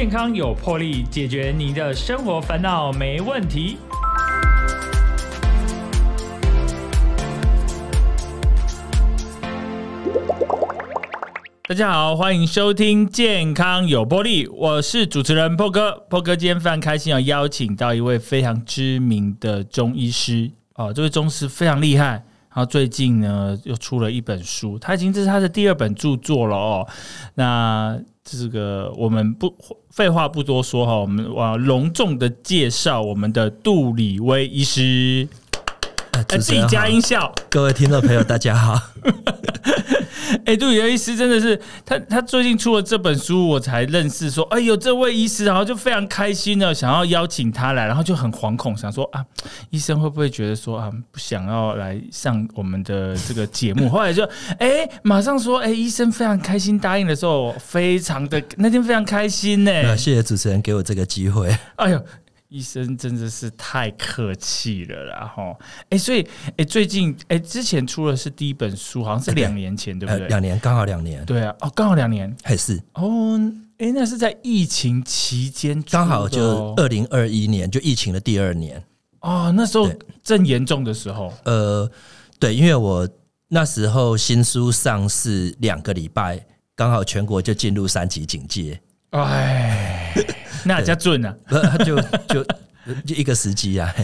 健康有魄力，解决您的生活烦恼没问题。大家好，欢迎收听《健康有魄力》，我是主持人破哥。破哥今天非常开心，要邀请到一位非常知名的中医师哦，这位中医师非常厉害。然后最近呢，又出了一本书，他已经这是他的第二本著作了哦。那这个我们不废话不多说哈，我们要隆重的介绍我们的杜里威医师。呃，自己加音效。各位听众朋友，大家好。哎，杜宇医师真的是他，他最近出了这本书，我才认识说，哎呦，这位医师，然后就非常开心的想要邀请他来，然后就很惶恐，想说啊，医生会不会觉得说啊，不想要来上我们的这个节目？后来就哎，马上说，哎，医生非常开心答应的时候，非常的那天非常开心呢。谢谢主持人给我这个机会。哎呦。医生真的是太客气了啦！哈，哎，所以，哎，最近，哎，之前出的是第一本书，好像是两年前，对不对？两年，刚好两年。对啊，哦，刚好两年，还是哦，哎，那是在疫情期间，刚好就二零二一年，就疫情的第二年。哦，那时候正严重的时候。呃，对，因为我那时候新书上市两个礼拜，刚好全国就进入三级警戒。哎。那叫准啊，就就就一个时机啊，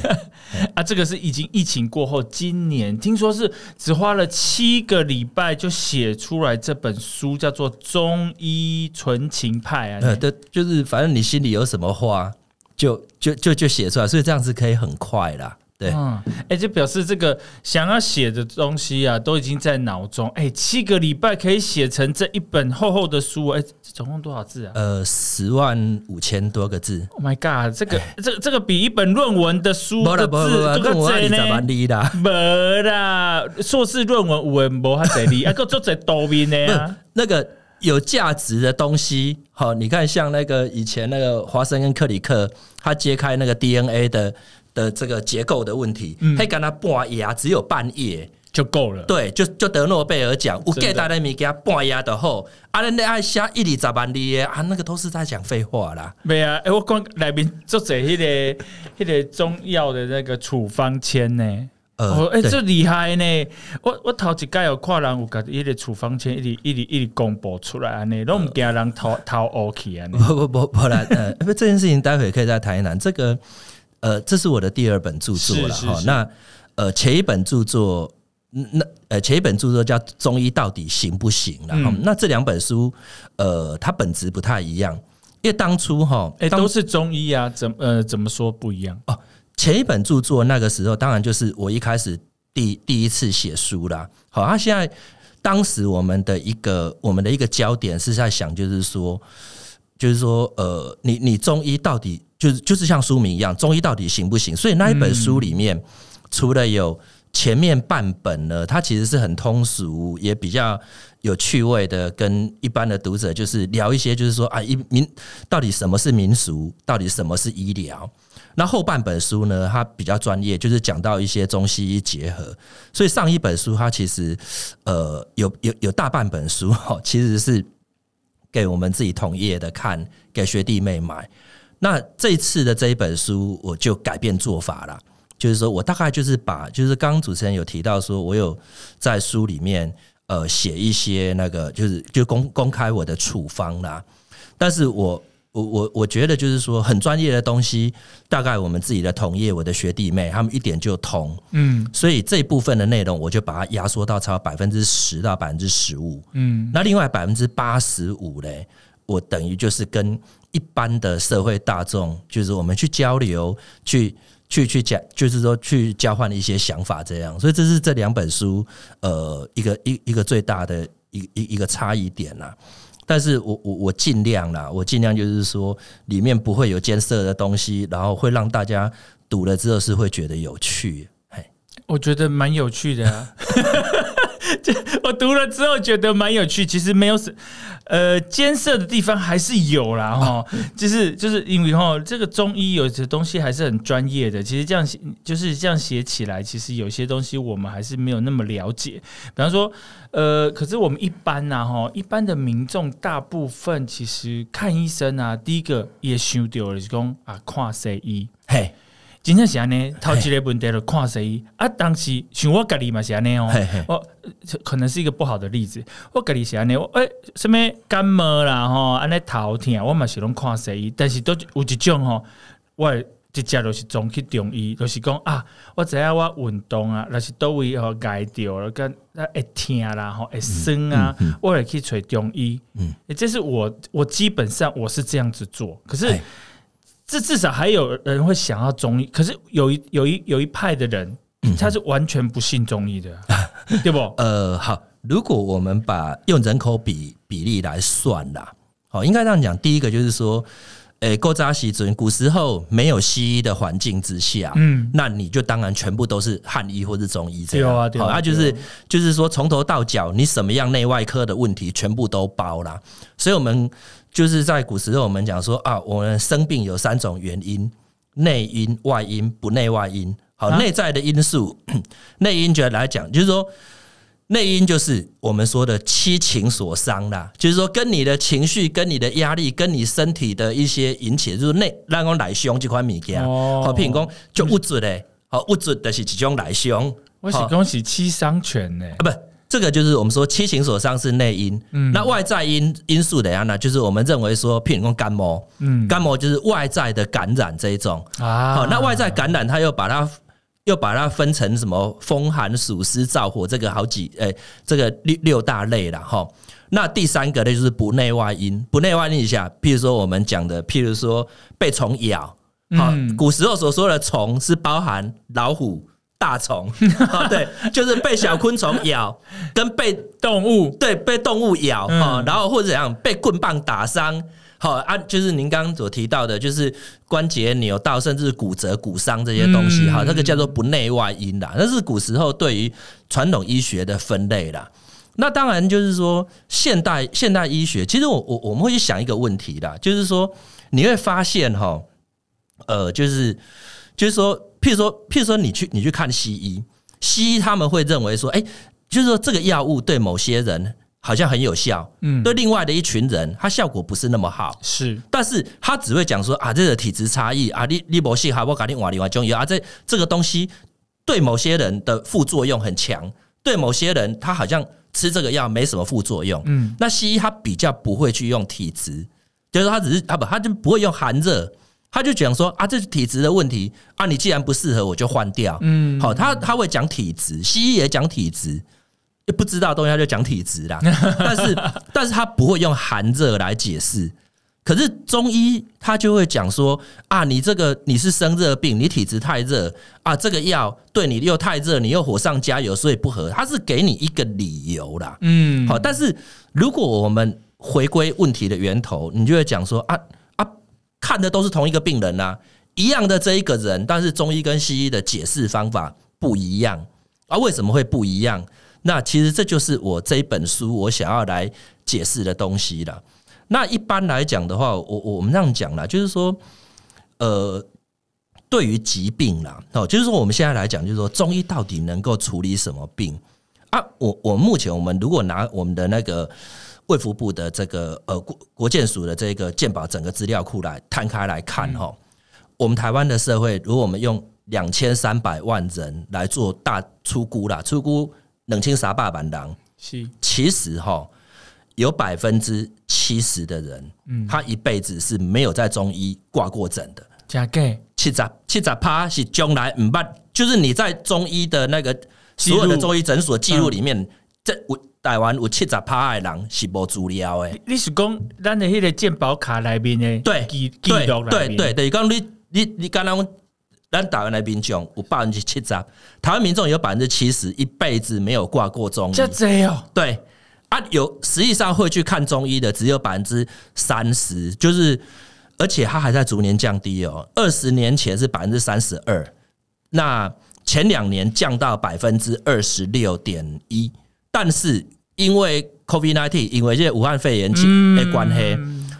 啊，这个是已经疫情过后，今年听说是只花了七个礼拜就写出来这本书，叫做《中医纯情派》啊，呃，对，就是反正你心里有什么话，就就就就写出来，所以这样子可以很快啦。对，嗯，哎，就表示这个想要写的东西啊，都已经在脑中。哎，七个礼拜可以写成这一本厚厚的书，哎，总共多少字啊？呃，十万五千多个字。Oh my god，这个这这个比一本论文的书的字都多呢。没啦，硕士论文有文无还得哩，啊，个做在多面的啊。那个有价值的东西，好，你看像那个以前那个华生跟克里克，他揭开那个 DNA 的。的这个结构的问题，还跟他半页，只有半夜就够了。对，就就得诺贝尔奖，我给大家米给他半页的后，啊，人家爱写一里十万里啊，那个都是在讲废话啦。没啊，哎，我光来宾做这迄个迄个中药的那个处方签呢。哦，哎，这厉害呢！我我头一届有看人有甲一个处方签，一直一直一直公布出来安尼，都唔惊人偷偷 OK 啊？不不不不然，呃，不 这件事情待会可以再谈一谈这个。呃，这是我的第二本著作了哈。那呃，前一本著作，那呃，前一本著作叫《中医到底行不行》然后那这两本书，呃，它本质不太一样，因为当初哈，哎，都是中医啊，怎呃怎么说不一样哦？前一本著作那个时候，当然就是我一开始第第一次写书啦。好，他现在当时我们的一个我们的一个焦点是在想，就是说，就是说，呃，你你中医到底？就是就是像书名一样，中医到底行不行？所以那一本书里面，除了有前面半本呢，它其实是很通俗，也比较有趣味的，跟一般的读者就是聊一些，就是说啊，一民到底什么是民俗，到底什么是医疗？那后半本书呢，它比较专业，就是讲到一些中西医结合。所以上一本书它其实呃有有有大半本书哈，其实是给我们自己同业的看，给学弟妹买。那这次的这一本书，我就改变做法了，就是说我大概就是把，就是刚刚主持人有提到说，我有在书里面呃写一些那个，就是就公公开我的处方啦。但是我我我我觉得就是说很专业的东西，大概我们自己的同业，我的学弟妹他们一点就通，嗯，所以这一部分的内容我就把它压缩到超百分之十到百分之十五，嗯，那另外百分之八十五嘞，我等于就是跟。一般的社会大众，就是我们去交流，去去去讲，就是说去交换一些想法，这样。所以这是这两本书，呃，一个一一个最大的一一一个差异点啦。但是我我我尽量啦，我尽量就是说，里面不会有艰涩的东西，然后会让大家读了之后是会觉得有趣。嘿，我觉得蛮有趣的啊。这我读了之后觉得蛮有趣，其实没有什呃艰涩的地方还是有啦哈，就是就是因为哈这个中医有些东西还是很专业的，其实这样写就是这样写起来，其实有些东西我们还是没有那么了解。比方说呃，可是我们一般呐哈，一般的民众大部分其实看医生啊，第一个也想到了是讲啊看西医，嘿，真正是安尼，头一个问题就看西医啊。当时像我家己嘛是安尼哦我呃可能是一个不好的例子。我家己是安尼，我诶，什物感冒啦吼，安尼头痛，我嘛是拢看西医，但是都有一种吼，我直接就是总去中医，就是讲啊，我知影我运动啊，若是倒位吼挨着了，跟那会疼啦吼，会酸啊，我会去找中医。嗯，这是我我基本上我是这样子做，可是。嘿这至少还有人会想要中医，可是有一有一有一派的人，他是完全不信中医的，对不？呃，好，如果我们把用人口比比例来算啦，好，应该这样讲。第一个就是说，诶、古早时阵，古时候没有西医的环境之下，嗯，那你就当然全部都是汉医或是中医这样。好，那就是就是说从头到脚，你什么样内外科的问题全部都包啦。所以我们就是在古时候，我们讲说啊，我们生病有三种原因：内因、外因、不内外因。好，啊内在的因素，内因觉得来讲，就是说。内因就是我们说的七情所伤啦，就是说跟你的情绪、跟你的压力、跟你身体的一些引起的，就是内让我来凶这款物件。哦好，譬如讲就物质嘞，好物质的是一种来凶。我是好恭喜七伤拳呢，啊，不，这个就是我们说七情所伤是内因。嗯。那外在因因素的呀，呢就是我们认为说，譬如说肝膜，嗯。感冒就是外在的感染这一种。啊。好，那外在感染，它又把它又把它分成什么风寒暑湿燥火这个好几诶、这个六六大类了哈。那第三个呢，就是不内外因，不内外因一下，譬如说我们讲的，譬如说被虫咬，好，嗯。古时候所说的虫是包含老虎、大虫，好 对，就是被小昆虫咬，跟被动物对被动物咬嗯哈、然后或者怎样被棍棒打伤。好啊，就是您刚刚所提到的，就是关节扭到甚至骨折、骨伤这些东西，嗯哈、这个叫做不内外因啦。那是古时候对于传统医学的分类啦。那当然就是说，现代现代医学，其实我我我们会去想一个问题啦，就是说你会发现哈，呃，就是就是说，譬如说，譬如说你去你去看西医，西医他们会认为说，哎、就是说这个药物对某些人好像很有效，嗯对另外的一群人，它效果不是那么好。是但是他只会讲说啊，这个体质差异啊，你你某些哈，我搞定瓦另外中药啊，这这个东西对某些人的副作用很强，对某些人他好像吃这个药没什么副作用。嗯那西医他比较不会去用体质，就是他只是啊不，他就不会用寒热，他就讲说啊，这是体质的问题啊，你既然不适合，我就换掉。嗯好，他他会讲体质，西医也讲体质，不知道的东西他就讲体质啦。但是但是他不会用寒热来解释。可是中医他就会讲说啊，你这个你是生热病，你体质太热啊，这个药对你又太热，你又火上加油，所以不合。他是给你一个理由啦。嗯好，但是如果我们回归问题的源头，你就会讲说啊啊，看的都是同一个病人呐、一样的这一个人，但是中医跟西医的解释方法不一样啊，为什么会不一样？那其实这就是我这一本书我想要来解释的东西了。那一般来讲的话，我我们这样讲啦，就是说，呃，对于疾病啦，哦，就是说我们现在来讲，就是说中医到底能够处理什么病啊？我我目前我们如果拿我们的那个卫福部的这个呃国国健署的这个健保整个资料库来摊开来看哈、我们台湾的社会，如果我们用两千三百万人来做大出估啦，出估冷清啥霸板狼，是。其实哈有百分之七十的人，嗯。他一辈子是没有在中医挂过诊的。加给七十七十趴是将来唔捌，就是你在中医的那个所有的中医诊所记录里面，这有台湾有七十趴的人是无资料的。你是讲咱的迄个健保卡内面的对记记对录内面对对对，讲你你你刚刚咱台湾的民众有百分之七十，台湾民众有百分之七十一辈子没有挂过中医。这这哦，对啊，有实际上会去看中医的只有百分之三十，就是而且它还在逐年降低哦。二十年前是百分之三十二，那前两年降到百分之二十六点一，但是因为 COVID nineteen，因为这武汉肺炎嗯。的关系，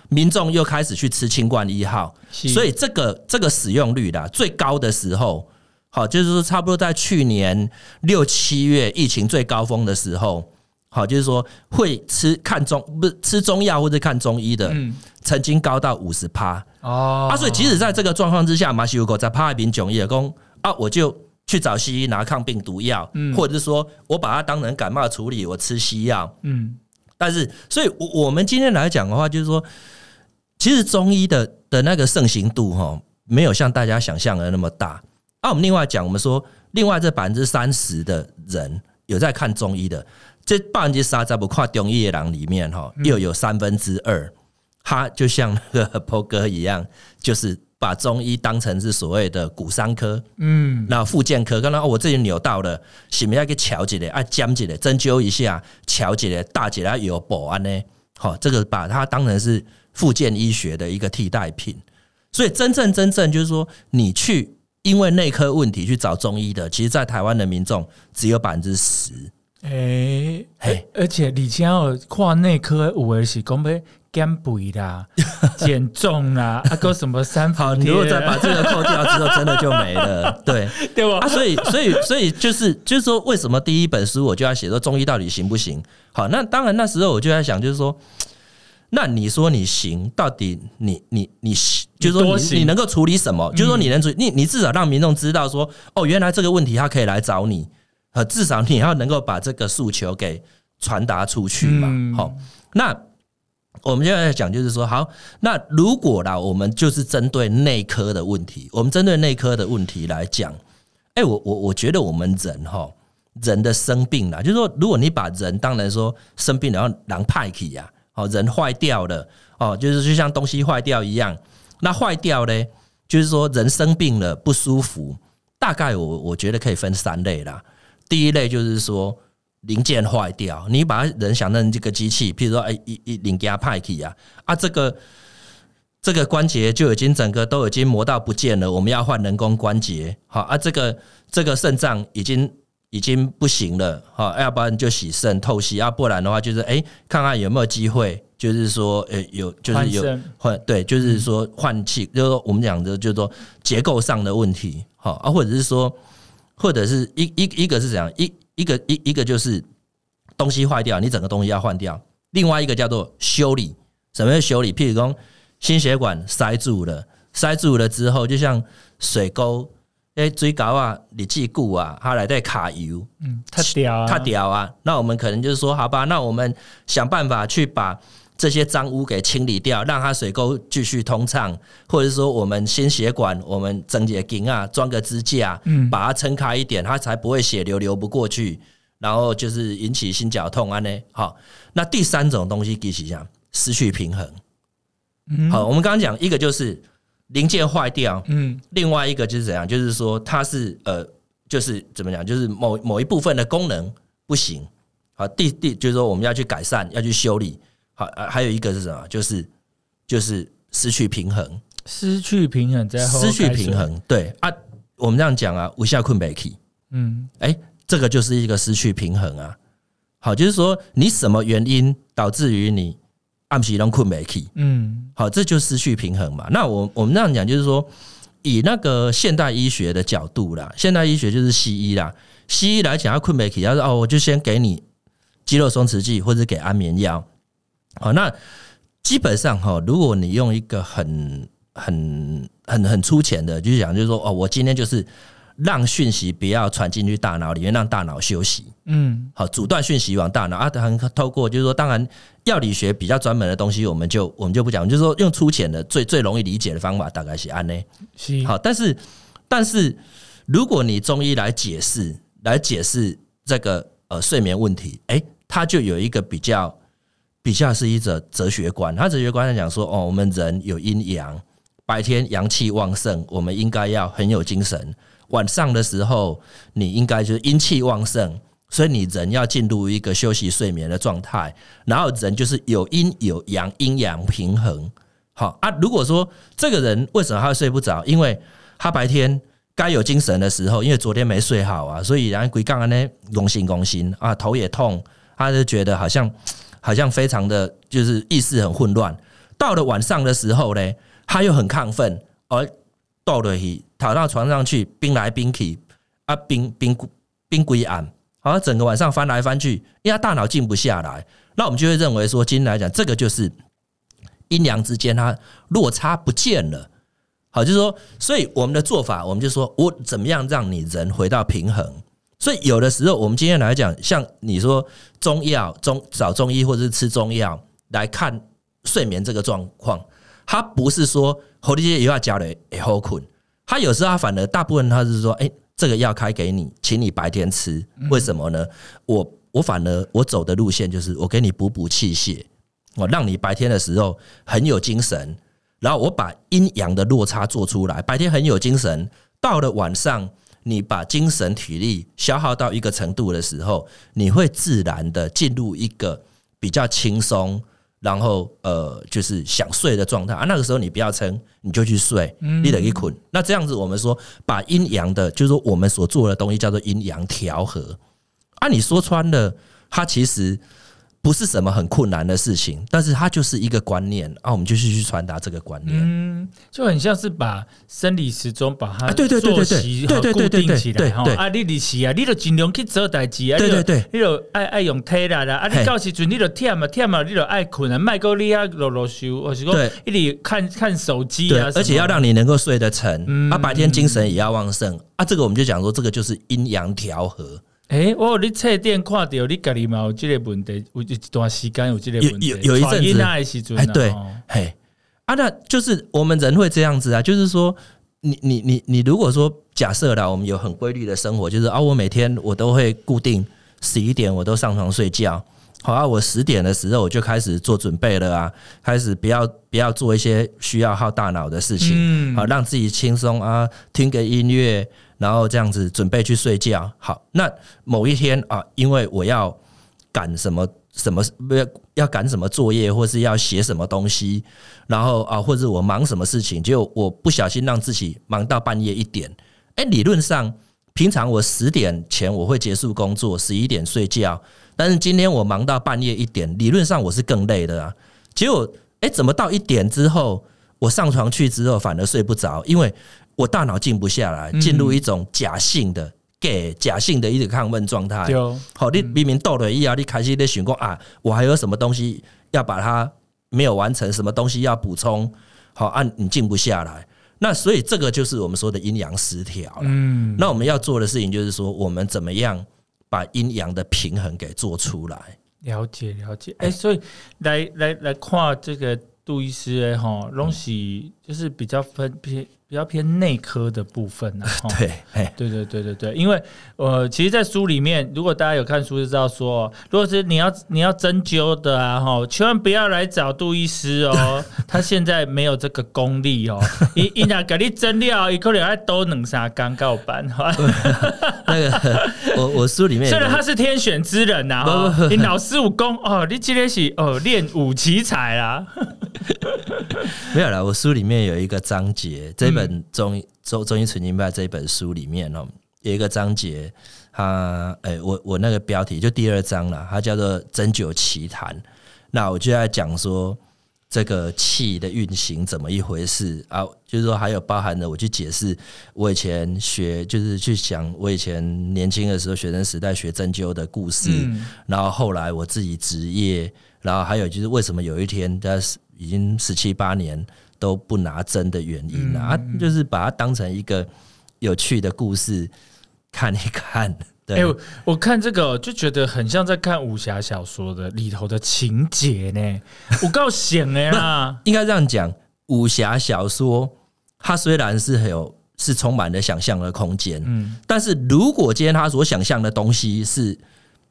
民众又开始去吃清冠一号，所以这个这个使用率啦，最高的时候，好，就是说差不多在去年六七月疫情最高峰的时候，好，就是说会吃看中不是吃中药或者看中医的，嗯。曾经高到五十趴。哦。啊，所以即使在这个状况之下，马西如果在怕民囧也公啊，我就去找西医拿抗病毒药，嗯。或者是说我把它当成感冒处理，我吃西药，嗯。但是，所以我我们今天来讲的话，就是说，其实中医的的那个盛行度哈，没有像大家想象的那么大。啊，我们另外讲，我们说，另外这百分之三十的人有在看中医的，这百分之三十不跨中医的人里面哈，又有三分之二，他就像那个 p 哥一样，就是把中医当成是所谓的骨伤科，嗯那复健科，刚刚、哦、我这里扭到了，是不是要给瞧起来，啊，尖起来，针灸一下，瞧起来，大起来有保安呢？好、这个把它当成是复健医学的一个替代品。所以真正真正就是说，你去因为内科问题去找中医的，其实，在台湾的民众只有百分之十。诶、嘿而且你前要跨内科有的是讲要减肥啦、减重啦，啊个什么三伏好，你如果再把这个扣掉之后，真的就没了。对，对吧啊，？所以，所以，所以就是，就是说，为什么第一本书我就要写说中医到底行不行？好，那当然那时候我就在想，就是说，那你说你行，到底你你你，就是说你你能够处理什么？就是说你能处理，你你至少让民众知道说，哦，原来这个问题他可以来找你，呃，至少你要能够把这个诉求给传达出去嘛。嗯好，那我们现在讲，就是说，好，那如果啦，我们就是针对内科的问题，我们针对内科的问题来讲，哎、我我我觉得我们人哈，人的生病啦，就是说，如果你把人当然说生病，然后狼派起呀，哦，人坏掉了，哦，就是就像东西坏掉一样，那坏掉呢，就是说人生病了不舒服，大概我我觉得可以分三类啦。第一类就是说零件坏掉，你把人想成这个机器，譬如说，哎、一一零件派去啊，啊，这个这个关节就已经整个都已经磨到不见了，我们要换人工关节，好啊，这个这个肾脏已经已经不行了，好，要不然就洗肾透析啊，不然的话就是哎、看看有没有机会，就是说，呃、有就是有换对，就是说换气，就是说我们讲的，就是说结构上的问题，好啊，或者是说，或者是一一一个是怎样，一一个一一个就是东西坏掉，你整个东西要换掉；另外一个叫做修理，什么叫修理？譬如说心血管塞住了，塞住了之后，就像水沟，哎，水高啊，你记固啊，它来在卡油，嗯，太屌啊，太屌啊！那我们可能就是说，好吧，那我们想办法去把这些脏污给清理掉，让它水沟继续通畅，或者说我们心血管，我们整节筋啊，装个支架，嗯把它撑开一点，它才不会血流流不过去，然后就是引起心绞痛啊呢。好，那第三种东西其实讲失去平衡。嗯好，我们刚刚讲一个就是零件坏掉，嗯另外一个就是怎样，就是说它是呃，就是怎么讲，就是某某一部分的功能不行。好，第第就是说我们要去改善，要去修理。好，呃还有一个是什么？就是就是失去平衡，失去平衡在后失去平，衡。对啊，我们这样讲啊，无下困北起，嗯哎，这个就是一个失去平衡啊。好，就是说你什么原因导致于你暗时拢困北起？嗯好，这就失去平衡嘛。那我我们这样讲，就是说，以那个现代医学的角度啦，现代医学就是西医啦。西医来讲，要困没起，他说哦，我就先给你肌肉松弛剂或者给安眠药。好，那基本上哈，如果你用一个很很很很粗浅的，就是讲，就是说哦，我今天就是让讯息不要传进去大脑里面，让大脑休息。嗯好，阻断讯息往大脑啊，当然透过就是说，当然药理学比较专门的东西，我们就我们就不讲，就是说用粗浅的最最容易理解的方法，大概是安呢。是好，但是但是如果你中医来解释来解释这个呃睡眠问题，诶，它就有一个比较比较是一则哲学观，他哲学观来讲说，哦，我们人有阴阳，白天阳气旺盛，我们应该要很有精神；晚上的时候，你应该就是阴气旺盛。所以你人要进入一个休息睡眠的状态，然后人就是有阴有阳，阴阳平衡。好啊，如果说这个人为什么他会睡不着？因为他白天该有精神的时候，因为昨天没睡好啊，所以然后鬼杠呢，攻心攻心啊，头也痛他就觉得好像好像非常的就是意识很混乱。到了晚上的时候呢，他又很亢奋，而到了去躺到床上去，冰来冰去啊，冰冰冰归暗，好像整个晚上翻来翻去，因为他大脑静不下来。那我们就会认为说，今天来讲，这个就是阴阳之间它落差不见了。好，就是说，所以我们的做法，我们就说我怎么样让你人回到平衡。所以有的时候，我们今天来讲，像你说中药、中找中医或者是吃中药来看睡眠这个状况，他不是说喉力也要加了也好困，他有时候它反而大部分他是说，哎，这个药开给你，请你白天吃，为什么呢？我我反而我走的路线就是我给你补补气血，我让你白天的时候很有精神。然后我把阴阳的落差做出来，白天很有精神，到了晚上，你把精神体力消耗到一个程度的时候，你会自然的进入一个比较轻松，然后呃，就是想睡的状态啊。那个时候你不要撑，你就去睡，你得一捆。那这样子，我们说把阴阳的，就是说我们所做的东西叫做阴阳调和啊。你说穿了，它其实。不是什么很困难的事情，但是它就是一个观念啊，我们就是去传达这个观念，嗯，就很像是把生理时钟把它对对对对对对对固定起来哈啊，你你是啊，你都尽量去做代志啊，对对对，你都爱爱用体力啦，啊，你到时阵你都忝啊忝啊，你都爱困啊，麦克利啊啰啰嗦，或是说一直看看手机啊，而且要让你能够睡得沉，啊，白天精神也要旺盛啊，这个我们就讲说，这个就是阴阳调和。哎，我你册店看到你家里嘛有这个问题，有一段时间有这个问题，有有一阵子，哎，对，嘿，啊，那就是我们人会这样子啊，就是说，你你你你，如果说假设啦，我们有很规律的生活，就是啊，我每天我都会固定十一点我都上床睡觉，好啊，我十点的时候我就开始做准备了啊，开始不要不要做一些需要耗大脑的事情，好，让自己轻松啊，听个音乐。然后这样子准备去睡觉。好，那某一天啊，因为我要赶什么什么，不要要赶什么作业，或是要写什么东西，然后啊，或者我忙什么事情，就我不小心让自己忙到半夜一点。哎，理论上平常我十点前我会结束工作，十一点睡觉。但是今天我忙到半夜一点，理论上我是更累的啊。结果哎，怎么到一点之后，我上床去之后反而睡不着，因为。我大脑静不下来，进入一种假性的、给假性的一个亢奋状态。好，你明明到了一啊，你开始在想过啊，我还有什么东西要把它没有完成，什么东西要补充？好，按你静不下来，那所以这个就是我们说的阴阳失调了。嗯，那我们要做的事情就是说，我们怎么样把阴阳的平衡给做出来？了解，了解。哎，所以来来来看这个杜医师的哈，东西就是比较分偏。比较偏内科的部分 呢，对，对对对对对，因为呃，其实，在书里面，如果大家有看书就知道，说如果是你要你要针灸的啊，哈，千万不要来找杜医师哦，他现在没有这个功力哦，一一拿给你针料，一可能还多能啥刚告班，那个我我书里面，虽然他是天选之人呐，你老师武功哦，你今天是哦练武奇才啊，没有了，我书里面有一个章节这。本中中中医纯经派这一本书里面哦，有一个章节，它哎，我我那个标题就第二章了，它叫做针灸奇谈。那我就在讲说这个气的运行怎么一回事啊？就是说还有包含的，我去解释我以前学，就是去讲我以前年轻的时候学生时代学针灸的故事，然后后来我自己职业，然后还有就是为什么有一天在已经十七八年。都不拿真的原因啊，就是把它当成一个有趣的故事看一看。哎，我看这个就觉得很像在看武侠小说的里头的情节呢。我告险哎啦，应该这样讲，武侠小说它虽然是很有是充满了想象的空间，嗯，但是如果今天他所想象的东西是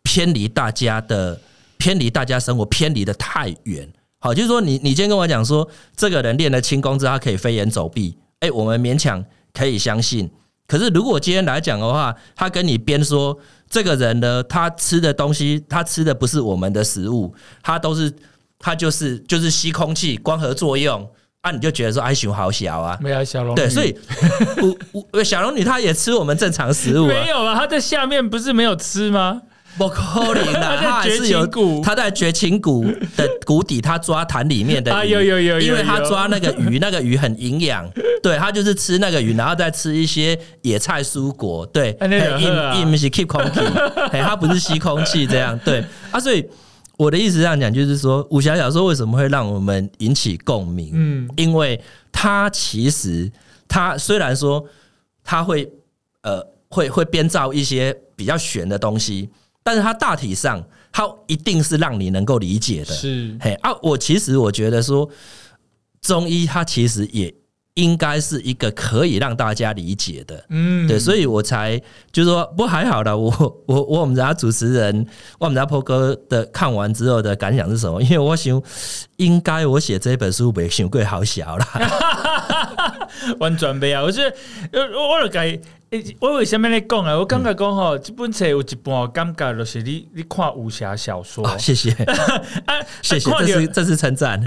偏离大家的，偏离大家生活，偏离的太远。好，就是说，你你今天跟我讲说，这个人练了轻功之后，他可以飞檐走壁，哎，我们勉强可以相信。可是，如果今天来讲的话，他跟你编说，这个人呢，他吃的东西，他吃的不是我们的食物，他都是他就是就是吸空气，光合作用，啊，你就觉得说，哎，熊好小啊，没有小龙对，所以 我我小龙女她也吃我们正常食物，没有啊，她在下面不是没有吃吗？不可能啦，他还是有他在绝情谷的谷底，他抓潭里面的鱼，啊有有有有因为他抓那个鱼，那个鱼很营养，对他就是吃那个鱼，然后再吃一些野菜蔬果，对，硬硬是 keep 空气，哎，他不是吸空气这样，对。啊，所以我的意思这样讲，就是说武侠小说为什么会让我们引起共鸣？嗯。因为它其实它虽然说他会呃会会编造一些比较玄的东西，但是它大体上它一定是让你能够理解的。是嘿啊，我其实我觉得说中医它其实也应该是一个可以让大家理解的。嗯对，所以我才就是说，不过还好了，我 我我我们家主持人，我们家波哥的看完之后的感想是什么？因为我想，应该我写这本书没想过好小啦，完全没啊！我觉得，我我就该，我为什么咧讲啊？我感觉讲吼，这本册有一半感觉就是你你看武侠小说，啊，谢谢啊，谢谢，这是这是称赞，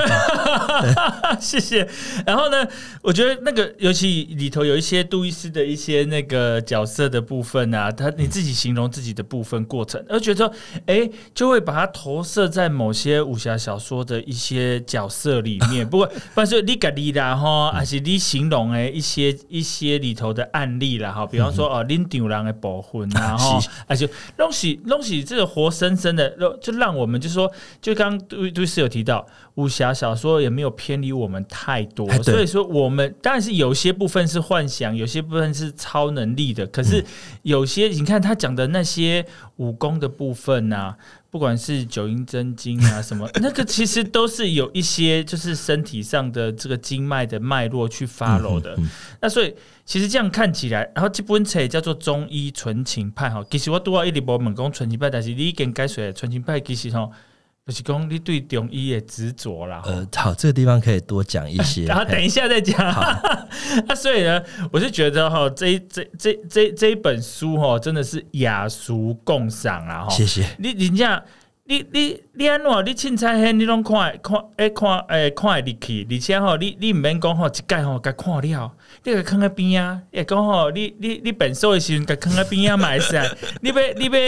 谢谢。然后呢，我觉得那个尤其里头有一些杜伊斯的一些那个角色的部分啊，他你自己形容自己的部分过程，而觉得说，哎，就会把它投射在某些武侠小说的一些角色里面。不过，不是你家己啦哈，还是你形容哎一些一些里头的案例啦哈，比方说哦，拎丢人的部分啊哈 是，而且东西东西这个活生生的，就让我们就说，就刚刚杜杜斯有提到，武侠小说也没有偏离我们太多所以说我们当然是有些部分是幻想，有些部分是超能力的，可是有些你看他讲的那些武功的部分啊。不管是九阴真经啊什么，那个其实都是有一些就是身体上的这个经脉的脉络去 follow 的。那所以其实这样看起来，然后这本册叫做中医纯情派哈。其实我拄好一直无问讲纯情派，但是你已经解说纯情派其实吼，就是讲你对中医的执着啦。呃，好，这个地方可以多讲一些，然后等一下再讲。那 所以呢，我是觉得哈，这一这这这这一本书哈，真的是雅俗共赏啊哈。谢谢，你人家你你你安怎？你凊彩迄你拢看看诶看诶看会入去，而且吼你你毋免讲吼一盖吼甲看了，你甲囥喺边啊？也讲吼你你你本数诶时阵甲囥喺边啊嘛会使，你要你要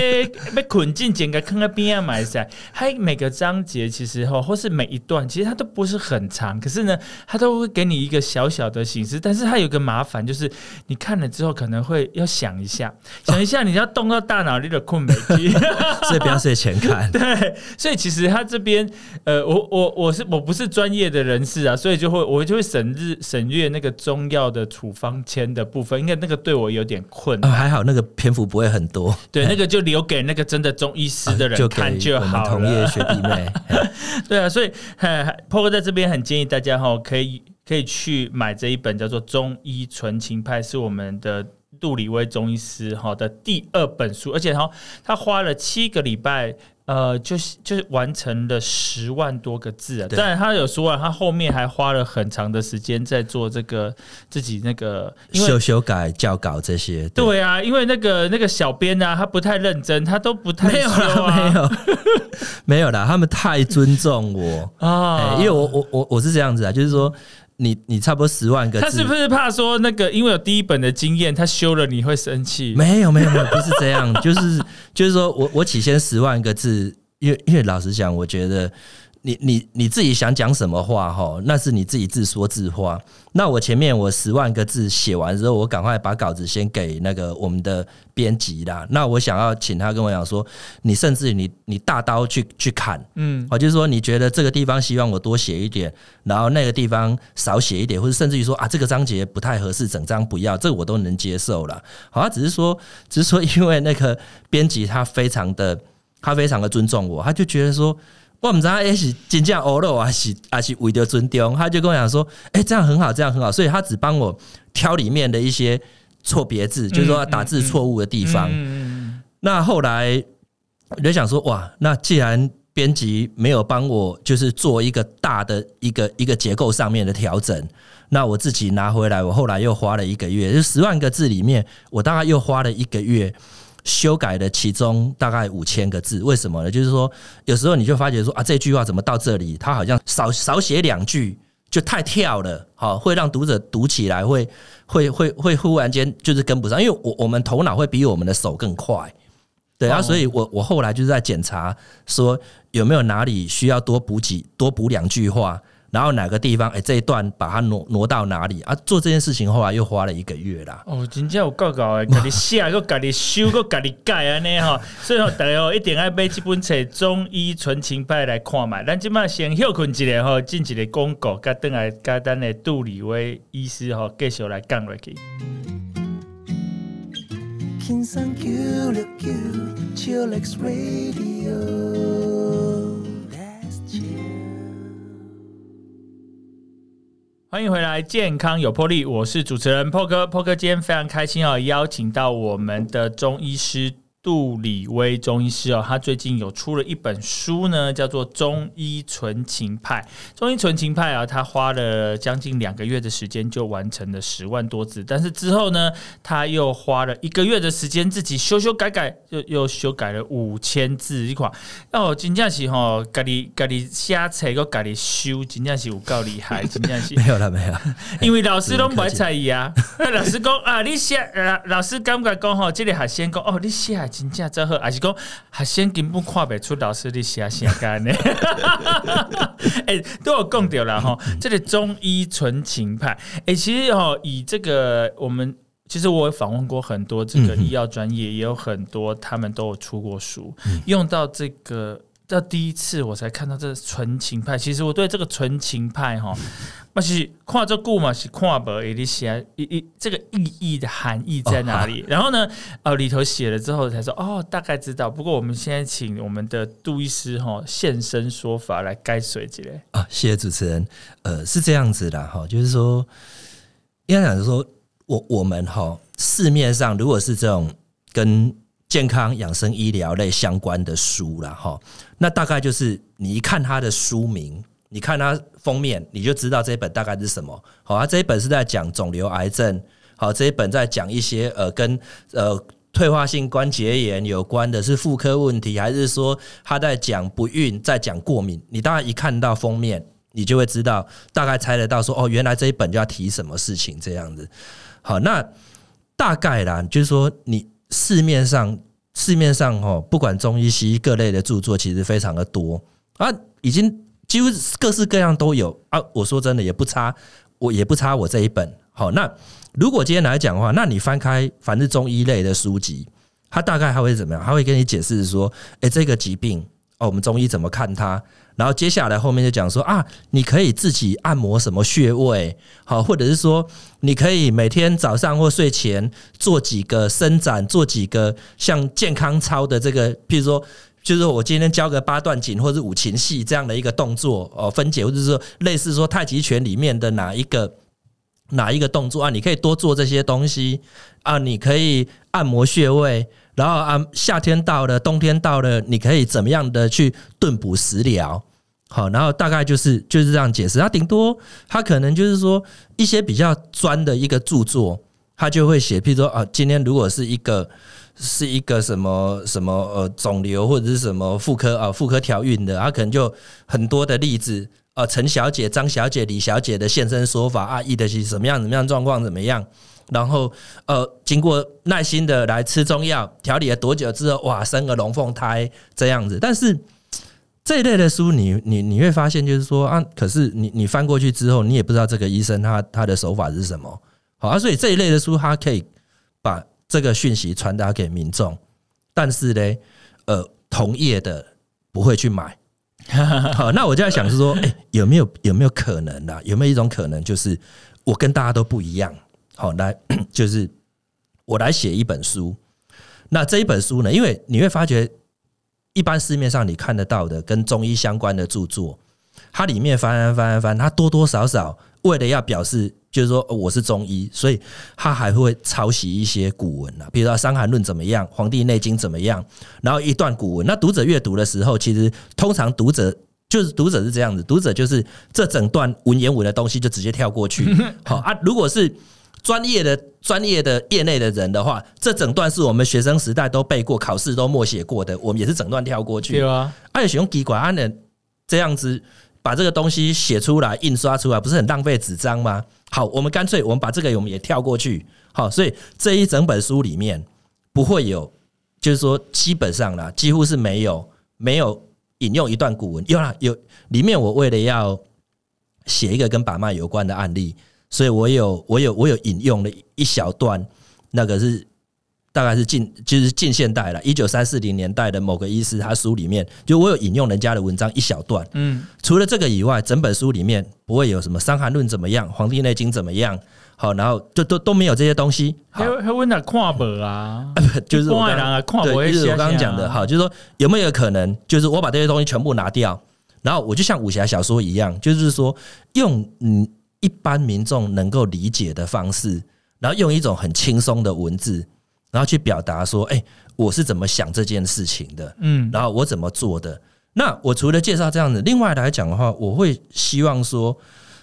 要困进前甲囥喺边啊嘛会使。还每个章节其实吼或是每一段，其实它都不是很长，可是呢，它都会给你一个小小的形式。但是它有个麻烦，就是你看了之后可能会要想一下，想一下你要动到大脑里的困没去。所以不要睡前看。对，所以其实他这边，呃，我我我是我不是专业的人士啊，所以就会我就会省日省略那个中药的处方签的部分，因为那个对我有点困。还好那个篇幅不会很多，对，那个就留给那个真的中医师的人看就我们好同业了。学弟 对啊，所以呃 p o 在这边很建议大家哈，可以可以去买这一本叫做《中医纯情派》，是我们的。杜里威中医师哈的第二本书，而且哈，他花了七个礼拜，呃，就是就是完成了十万多个字啊。对。当然，他有说啊，他后面还花了很长的时间在做这个自己那个，修修改校稿这些，对。对啊，因为那个那个小编啊，他不太认真，他都不太没有修啦，啊。没有，没有啦，他们太尊重我，啊。哎，因为我我我我是这样子啊，就是说你你差不多十万个字，他是不是怕说那个因为有第一本的经验，他修了你会生气？没有没有没有，不是这样，就是就是说我我起先十万个字，因为因为老实讲，我觉得你你你自己想讲什么话哈，那是你自己自说自话。那我前面我十万个字写完之后，我赶快把稿子先给那个我们的编辑啦。那我想要请他跟我讲说，你甚至你你大刀去去砍，嗯，哦，就是说你觉得这个地方希望我多写一点，然后那个地方少写一点，或者甚至于说啊这个章节不太合适，整章不要，这个我都能接受了。好，他只是说，只是说因为那个编辑他非常的他非常的尊重我，他就觉得说。我们知道，哎，是真正欧肉还是还是为了尊重，他就跟我讲说，哎，这样很好，这样很好，所以他只帮我挑里面的一些错别字，就是说打字错误的地方。嗯那后来我就想说，哇，那既然编辑没有帮我，就是做一个大的一个一个结构上面的调整，那我自己拿回来，我后来又花了一个月，就十万个字里面，我大概又花了一个月。修改了其中大概五千个字，为什么呢？就是说，有时候你就发觉说啊，这句话怎么到这里，它好像少少写两句，就太跳了，好，会让读者读起来会会会会忽然间就是跟不上，因为我我们头脑会比我们的手更快，对啊，哦所以我我后来就是在检查说有没有哪里需要多补几多补两句话，然后哪个地方哎、这一段把它挪挪到哪里啊？做这件事情后来又花了一个月啦。哦，真正有够够的，家己写，个家己修，个家己改安尼吼，所以吼，大家哦一定要买这本册《中医纯情派》来看嘛。咱即摆先休困一下吼，进一个广告，甲等来甲咱的杜李威医师吼继续来讲落去。天生九六九 Chillax Radio. 欢迎回来，健康有魄力，我是主持人破哥破哥今天非常开心哦，邀请到我们的中医师杜李威中医师哦，他最近有出了一本书呢，叫做《中医纯情派》。中医纯情派啊，他花了将近两个月的时间就完成了十万多字，但是之后呢，他又花了一个月的时间自己修修改改，又又修改了五千字一款。哦，真正是吼，家己家己写册个家己修，真正是有够厉害，真正是。没有了，没有。因为老师都不爱 猜疑啊，老师讲啊，你写呃，老师感觉讲吼，这个学生讲哦，你写得真正真好，还是讲学生根本看不出老师你写啥干呢？哎、都有讲掉了吼，这个中医纯情派，哎、其实哦，以这个我们。其实我有访问过很多这个医药专业，也有很多他们都有出过书，用到这个。到第一次我才看到这纯情派，其实我对这个纯情派哈，那是看这故嘛是看不一写一一这个意义的含义在哪里？然后呢，呃里头写了之后才说哦，大概知道。不过我们现在请我们的杜医师哈现身说法来该水之类。啊，谢谢主持人。呃，是这样子的哈，就是说，应该讲说，我我们哈市面上如果是这种跟健康养生医疗类相关的书啦，哈，那大概就是你一看它的书名，你看它封面，你就知道这一本大概是什么。好，它这一本是在讲肿瘤癌症，好，这一本在讲一些呃跟呃。退化性关节炎有关的是妇科问题，还是说他在讲不孕，在讲过敏？你大概一看到封面，你就会知道，大概猜得到说，哦，原来这一本就要提什么事情这样子。好，那大概啦，就是说你市面上市面上哦，不管中医西医各类的著作，其实非常的多啊，已经几乎各式各样都有啊。我说真的，也不差，我也不差我这一本。好，那如果今天来讲的话，那你翻开凡是中医类的书籍，它大概还会怎么样？它会跟你解释说，诶，这个疾病哦，我们中医怎么看它？然后接下来后面就讲说啊，你可以自己按摩什么穴位，好，或者是说你可以每天早上或睡前做几个伸展，做几个像健康操的这个，譬如说。就是我今天教个八段锦或者五禽戏这样的一个动作哦，分解或者是说类似说太极拳里面的哪一个哪一个动作啊，你可以多做这些东西啊，你可以按摩穴位，然后啊，夏天到了，冬天到了，你可以怎么样的去炖补食疗？好，然后大概就是就是这样解释。他顶多他可能就是说一些比较专的一个著作，他就会写，譬如说啊，今天如果是一个是一个什么什么呃肿瘤或者是什么妇科啊妇科调孕的，他可能就很多的例子。啊，陈小姐、张小姐、李小姐的现身说法啊，意的是什么样怎么样状况怎么样？然后呃，经过耐心的来吃中药调理了多久之后，哇，生个龙凤胎这样子。但是这一类的书你，你你会发现，就是说啊，可是你你翻过去之后，你也不知道这个医生他他的手法是什么。好啊，所以这一类的书，它可以把这个讯息传达给民众，但是呢，呃，同业的不会去买。好，那我就在想是说，哎、有没有有没有可能啦？有没有一种可能，就是我跟大家都不一样？好，来 就是我来写一本书。那这一本书呢，因为你会发觉，一般市面上你看得到的跟中医相关的著作，它里面翻翻翻翻翻，它多多少少为了要表示，就是说呃我是中医，所以它还会抄袭一些古文啊，比如说《伤寒论》怎么样，《黄帝内经》怎么样，然后一段古文。那读者阅读的时候，其实通常读者就是读者是这样子，读者就是这整段文言文的东西就直接跳过去。好啊，如果是专业的、专业的业内的人的话，这整段是我们学生时代都背过、考试都默写过的，我们也是整段跳过去。对啊，而且使用机管按的这样子把这个东西写出来、印刷出来，不是很浪费纸张吗？好，我们干脆我们把这个我们也跳过去。好，所以这一整本书里面不会有就是说基本上啦，几乎是没有没有引用一段古文，有啦有里面我为了要写一个跟把脉有关的案例，所以我有我有我有引用了一小段，那个是大概是近就是近现代了，一九三四零年代的某个医师他书里面，就我有引用人家的文章一小段，嗯，除了这个以外，整本书里面不会有什么《伤寒论》怎么样，《黄帝内经》怎么样，好，然后就都都没有这些东西。好还，还问他看本啊？就是我刚一般人啊看不会对，就是我刚刚讲的，下好，就是说有没有可能，就是我把这些东西全部拿掉，然后我就像武侠小说一样，就是说用嗯一般民众能够理解的方式，然后用一种很轻松的文字，然后去表达说，哎、我是怎么想这件事情的，嗯然后我怎么做的。那我除了介绍这样子，另外来讲的话，我会希望说，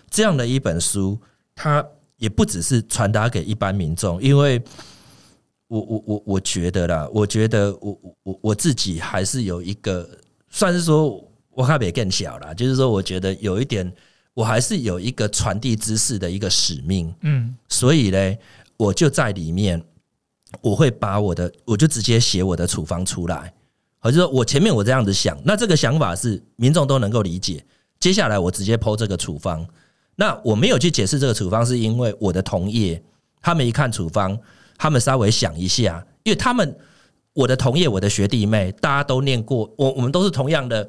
这样的一本书，它也不只是传达给一般民众，因为我我我我觉得啦，我觉得我我我我自己还是有一个，算是说我还比更小啦，就是说，我觉得有一点，我还是有一个传递知识的一个使命。嗯所以呢，我就在里面，我会把我的，我就直接写我的处方出来。好就说我前面我这样子想，那这个想法是民众都能够理解。接下来我直接剖这个处方，那我没有去解释这个处方，是因为我的同业他们一看处方，他们稍微想一下，因为他们我的同业、我的学弟妹，大家都念过，我我们都是同样的，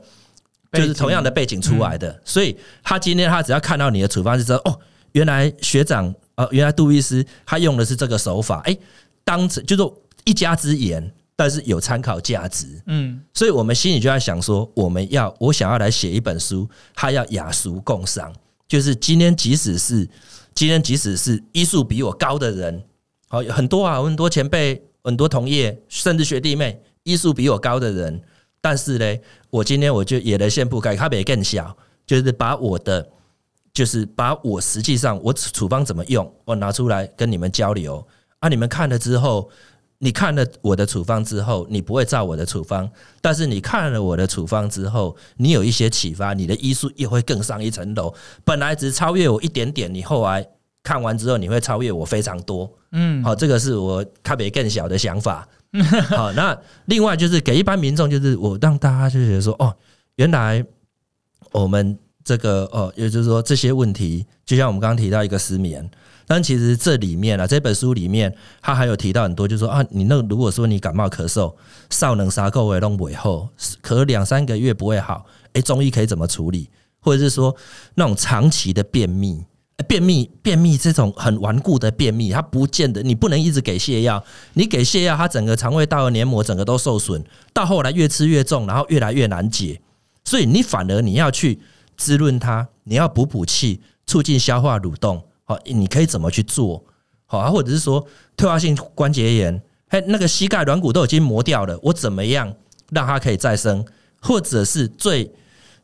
就是同样的背景出来的，所以他今天他只要看到你的处方，就知道哦，原来学长呃，原来杜医师他用的是这个手法，哎、当成就是一家之言，但是有参考价值。嗯。所以我们心里就在想说，我们要我想要来写一本书，他要雅俗共赏，就是今天即使是今天即使是医术比我高的人，好有很多啊，很多前辈、很多同业，甚至学弟妹，医术比我高的人，但是呢，我今天我就野了线不改，它比更小，就是把我的。就是把我实际上我处方怎么用，我拿出来跟你们交流啊！你们看了之后，你看了我的处方之后，你不会照我的处方，但是你看了我的处方之后，你有一些启发，你的医术也会更上一层楼。本来只超越我一点点，你后来看完之后，你会超越我非常多。嗯，好，这个是我看别更小的想法。好，那另外就是给一般民众，就是我让大家就觉得说，哦，原来我们这个哦，也就是说这些问题，就像我们刚刚提到一个失眠，但其实这里面啊，这本书里面他还有提到很多，就是说啊，你那如果说你感冒咳嗽，少能杀够为弄尾后，咳两三个月不会好，诶，中医可以怎么处理？或者是说那种长期的便秘，便秘便秘这种很顽固的便秘，它不见得你不能一直给泻药，你给泻药，它整个肠胃道的黏膜整个都受损，到后来越吃越重，然后越来越难解，所以你反而你要去滋润它，你要补补气，促进消化蠕动，好，你可以怎么去做？好，或者是说退化性关节炎，嘿，那个膝盖软骨都已经磨掉了，我怎么样让它可以再生？或者是最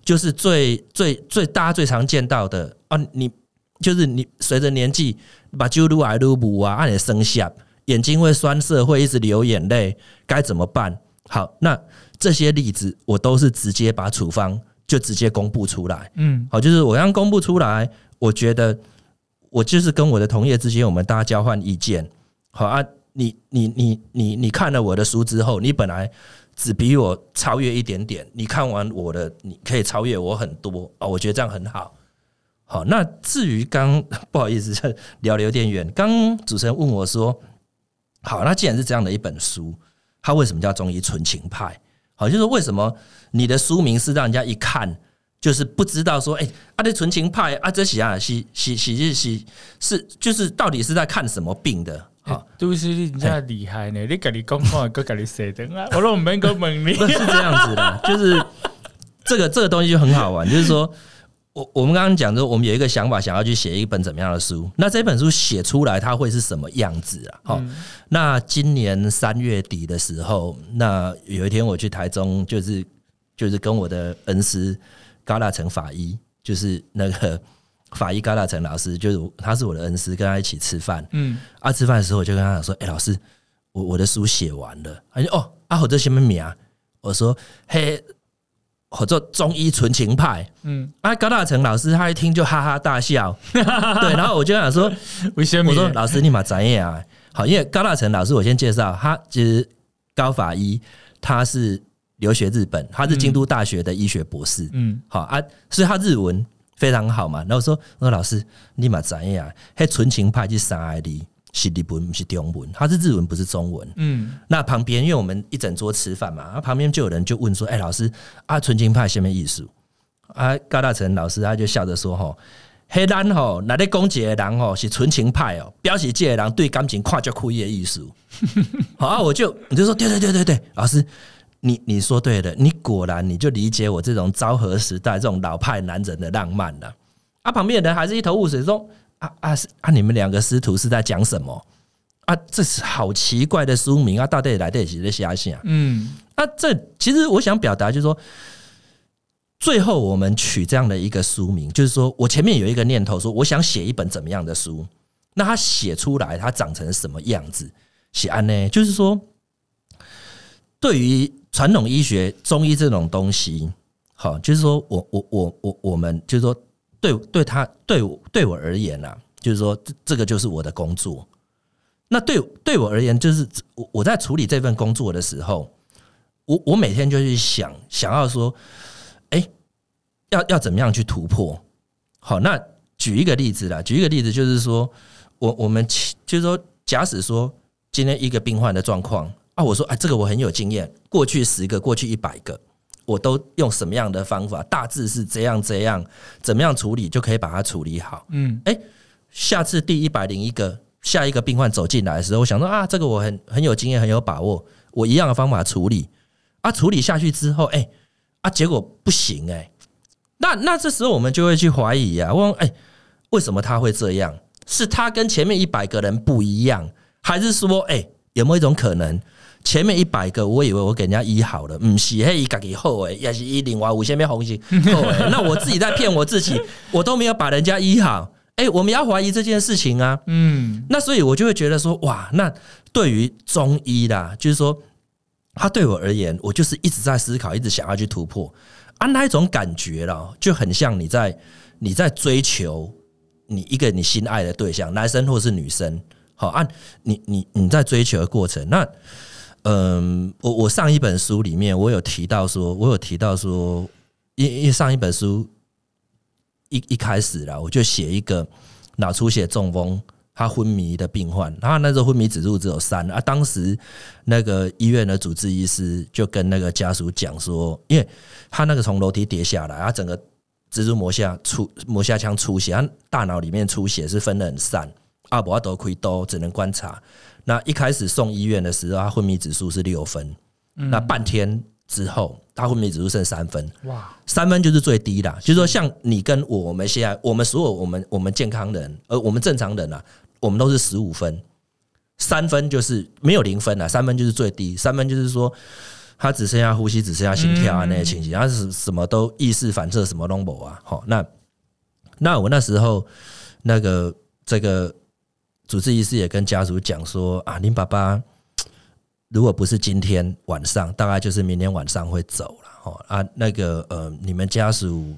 就是最最最大家最常见到的啊，你就是你随着年纪把酒撸来撸补啊，按你生下眼睛会酸涩，会一直流眼泪，该怎么办？好，那这些例子我都是直接把处方就直接公布出来。嗯好，就是我刚公布出来，我觉得我就是跟我的同业之间，我们大家交换意见。好啊，你你你你你看了我的书之后，你本来只比我超越一点点，你看完我的，你可以超越我很多哦，我觉得这样很好。好，那至于刚 不好意思 聊得有点远，刚主持人问我说，好，那既然是这样的一本书，它为什么叫中医纯情派？好，就是为什么你的书名是让人家一看就是不知道说，哎、啊，这纯情派啊，这喜啊，是是是是是是，就是到底是在看什么病的？好，都是你真正厉害呢！你跟你讲看，搁跟你写的啊，我都唔免搁问你。不 是这样子的，就是这个这个东西就很好玩，就是说。我我们刚刚讲说，我们有一个想法，想要去写一本怎么样的书？那这本书写出来，它会是什么样子啊？好、那今年三月底的时候，那有一天我去台中，就是就是跟我的恩师高大成法医，就是那个法医高大成老师，就是他是我的恩师，跟他一起吃饭。嗯啊，吃饭的时候我就跟他讲说：“哎、老师，我我的书写完了。”他说：“哦，啊，我这什么名啊？”我说：“嘿，我做中医纯情派。”嗯，啊，高大成老师他一听就哈哈大笑，对，然后我就想说？我说老师你嘛怎样啊？好，因为高大成老师我先介绍，他其实高法医，他是留学日本，他是京都大学的医学博士，嗯，好啊，所以他日文非常好嘛。然后我说，我说老师，你嘛知呀？嘿，纯情派是三爱里是日文，不是中文，他是日文，不是中文。嗯，那旁边，因为我们一整桌吃饭嘛，啊，旁边就有人就问说：“哎、老师啊，纯情派什么艺术？”啊，高大成老师他就笑着说：“吼，黑咱吼，那咧攻击的人吼是纯情派哦，表示这个人对感情看足开的艺术。”好啊，我就你就说对对对对对，老师。你你说对了，你果然你就理解我这种昭和时代这种老派男人的浪漫了。啊，旁边的人还是一头雾水，说啊啊啊，你们两个师徒是在讲什么？啊，这是好奇怪的书名啊！到底来的是在瞎想？嗯，啊，这其实我想表达就是说，最后我们取这样的一个书名，就是说我前面有一个念头，说我想写一本怎么样的书，那它写出来它长成什么样子？写安呢？就是说，对于传统医学中医这种东西，好，就是说我我我我我们就是说，对对他对我对我而言啊，就是说这这个就是我的工作。那对对我而言，就是我我在处理这份工作的时候，我我每天就去想，想要说，哎、要要怎么样去突破？好，那举一个例子啦，举一个例子就是说，我我们就是说，假使说今天一个病患的状况啊，我说哎，这个我很有经验，过去十个，过去一百个，我都用什么样的方法，大致是这样这样，怎么样处理就可以把它处理好。嗯，哎下次第一百零一个下一个病患走进来的时候，我想说啊，这个我很很有经验，很有把握，我一样的方法处理啊，处理下去之后，哎、啊，结果不行哎、那那这时候我们就会去怀疑啊，问哎、为什么他会这样？是他跟前面一百个人不一样，还是说哎、有没有一种可能？前面一百个，我以为我给人家医好了，嗯，是嘿，家己好诶，也是一另外五千面红心，那我自己在骗我自己，我都没有把人家医好，哎、我们要怀疑这件事情啊，嗯，那所以我就会觉得说，哇，那对于中医啦，就是说，他对我而言，我就是一直在思考，一直想要去突破。啊，那一种感觉啦，就很像你在你在追求你一个你心爱的对象，男生或是女生，好啊，你你你在追求的过程，那嗯，我我上一本书里面，我有提到说，我有提到说，因因上一本书一一开始啦，我就写一个脑出血中风。他昏迷的病患，他那时候昏迷指数只有三啊。当时那个医院的主治医师就跟那个家属讲说，因为他那个从楼梯跌下来，他整个蜘蛛膜下出膜下腔出血，他大脑里面出血是分得很散，阿伯都亏都只能观察。那一开始送医院的时候，他昏迷指数是六分，那半天之后，他昏迷指数剩三分。哇，三分就是最低啦，就是说像你跟我，我们现在我们所有我们我们健康人，呃，我们正常人啊，我们都是十五分，三分就是没有零分啊，三分就是最低，三分就是说他只剩下呼吸，只剩下心跳啊那些情形，他是什么都意识反射什么都没啊，好，那那我那时候那个这个主治医师也跟家属讲说啊，林爸爸如果不是今天晚上，大概就是明天晚上会走了哦啊，那个呃，你们家属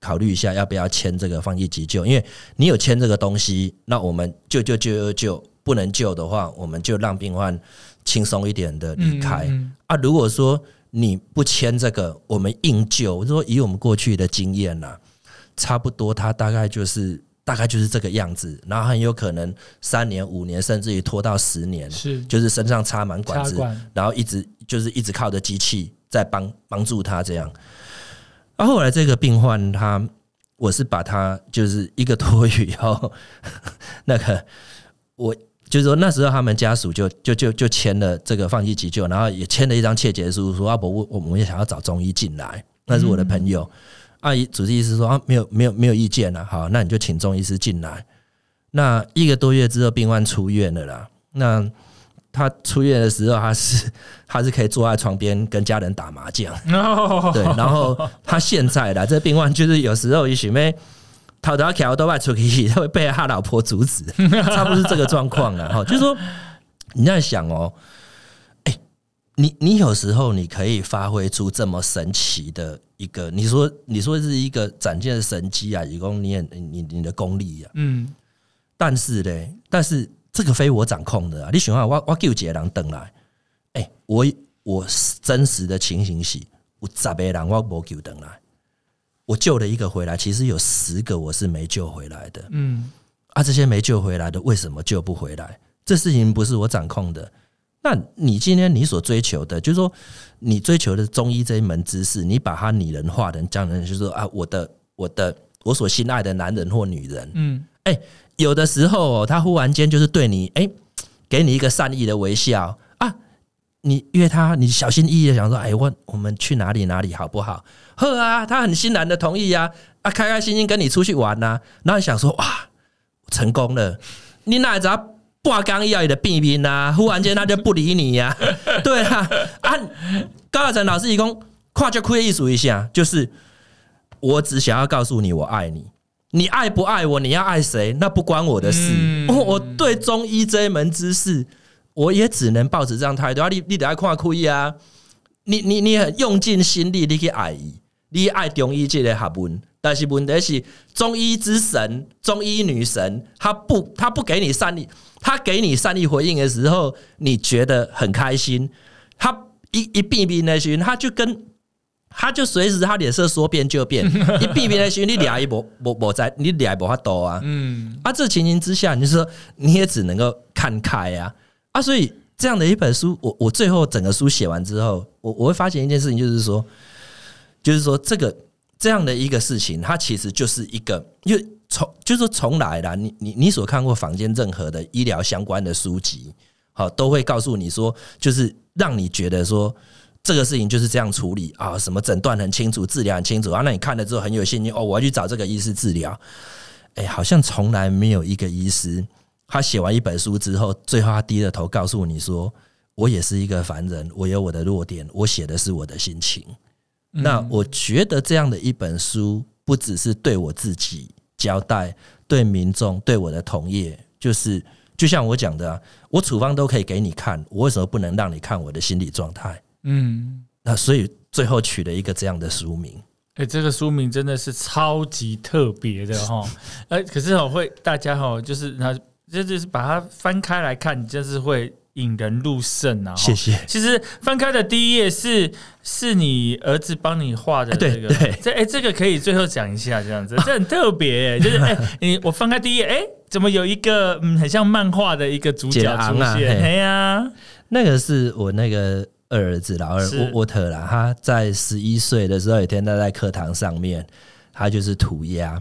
考虑一下要不要签这个放弃急救，因为你有签这个东西，那我们救救救救救，不能救的话，我们就让病患轻松一点的离开、嗯啊。如果说你不签这个，我们硬救，我说以我们过去的经验呐、差不多他大概就是大概就是这个样子，然后很有可能三年、五年，甚至于拖到十年，是就是身上插满管子，管然后一直就是一直靠着机器在帮帮助他这样。然后后来这个病患他，我是把他就是一个多月以后，那个我就是说那时候他们家属就就就就签了这个放弃急救，然后也签了一张切结书，说阿伯我我们也想要找中医进来，那是我的朋友。阿姨主治医师说啊，没有没有没有意见了，好，那你就请中医师进来。那一个多月之后，病患出院了啦。那他出院的时候，他是 他是可以坐在床边跟家人打麻将，哦，对。然后他现在啦，这病患就是有时候也许没头头条都外出去，他会被他老婆阻止，差不多是这个状况了哈。就是说你在想哦，哎、你你有时候你可以发挥出这么神奇的一个，你说你说是一个展现神机啊，以供你也你你的功力啊，嗯，但是嘞，但是这个非我掌控的啊！你想啊，我我救几个人等来，哎、我我真实的情形是，有十个人我无救回来，我救了一个回来，其实有十个我是没救回来的。嗯啊，这些没救回来的，为什么救不回来？这事情不是我掌控的。那你今天你所追求的，就是说你追求的中医这一门知识，你把它拟人化的讲人，就是说啊，我的我的我所心爱的男人或女人，嗯。有的时候、哦、他忽然间就是对你，哎、给你一个善意的微笑啊，你约他，你小心翼翼的想说，哎，我我们去哪里哪里好不好？呵啊，他很欣然的同意呀、啊，开开心心跟你出去玩呐、然后你想说，哇，成功了，你哪知道挂刚要你的病病呐？忽然间他就不理你呀、对啊，啊，高晓成老师一共跨就亏艺术一下，就是我只想要告诉你，我爱你。你爱不爱我？你要爱谁？那不关我的事。嗯哦我对中医这一门知识，我也只能抱持这样态度。啊，你你得爱看亏啊！你你你很用尽心力，你去爱伊，你爱中医这个学问，但是问题是中医之神、中医女神，她不她不给你善意，她给你善意回应的时候，你觉得很开心。她一一避避那些，她就跟她就随时她脸色说变就变，一避免的时候，你俩一无无无在，你俩无法多啊。嗯啊，这情形之下，你就说你也只能够看开啊啊，所以这样的一本书，我我最后整个书写完之后，我我会发现一件事情，就是说，就是说这个这样的一个事情，它其实就是一个，因为从就是说从来啦，你你你所看过坊间任何的医疗相关的书籍，好，都会告诉你说，就是让你觉得说。这个事情就是这样处理啊，什么诊断很清楚，治疗很清楚啊，那你看了之后很有信心哦，我要去找这个医师治疗。哎、好像从来没有一个医师，他写完一本书之后，最后他低着头告诉你说：“我也是一个凡人，我有我的弱点，我写的是我的心情。那我觉得这样的一本书，不只是对我自己交代，对民众，对我的同业，就是就像我讲的、啊，我处方都可以给你看，我为什么不能让你看我的心理状态？嗯，那所以最后取了一个这样的书名。哎、这个书名真的是超级特别的哈，呃，可是我，会大家哈，就是那，这就是把它翻开来看，你就是会引人入胜啊！谢谢。其实翻开的第一页是是你儿子帮你画的哎对这个，对这哎、这个可以最后讲一下，这样子，这很特别、欸，就是哎、你我翻开第一页，哎、怎么有一个嗯很像漫画的一个主角出现？哎呀，那个是我那个二儿子老二是沃沃特啦，他在十一岁的时候，有一天他在课堂上面，他就是涂鸦。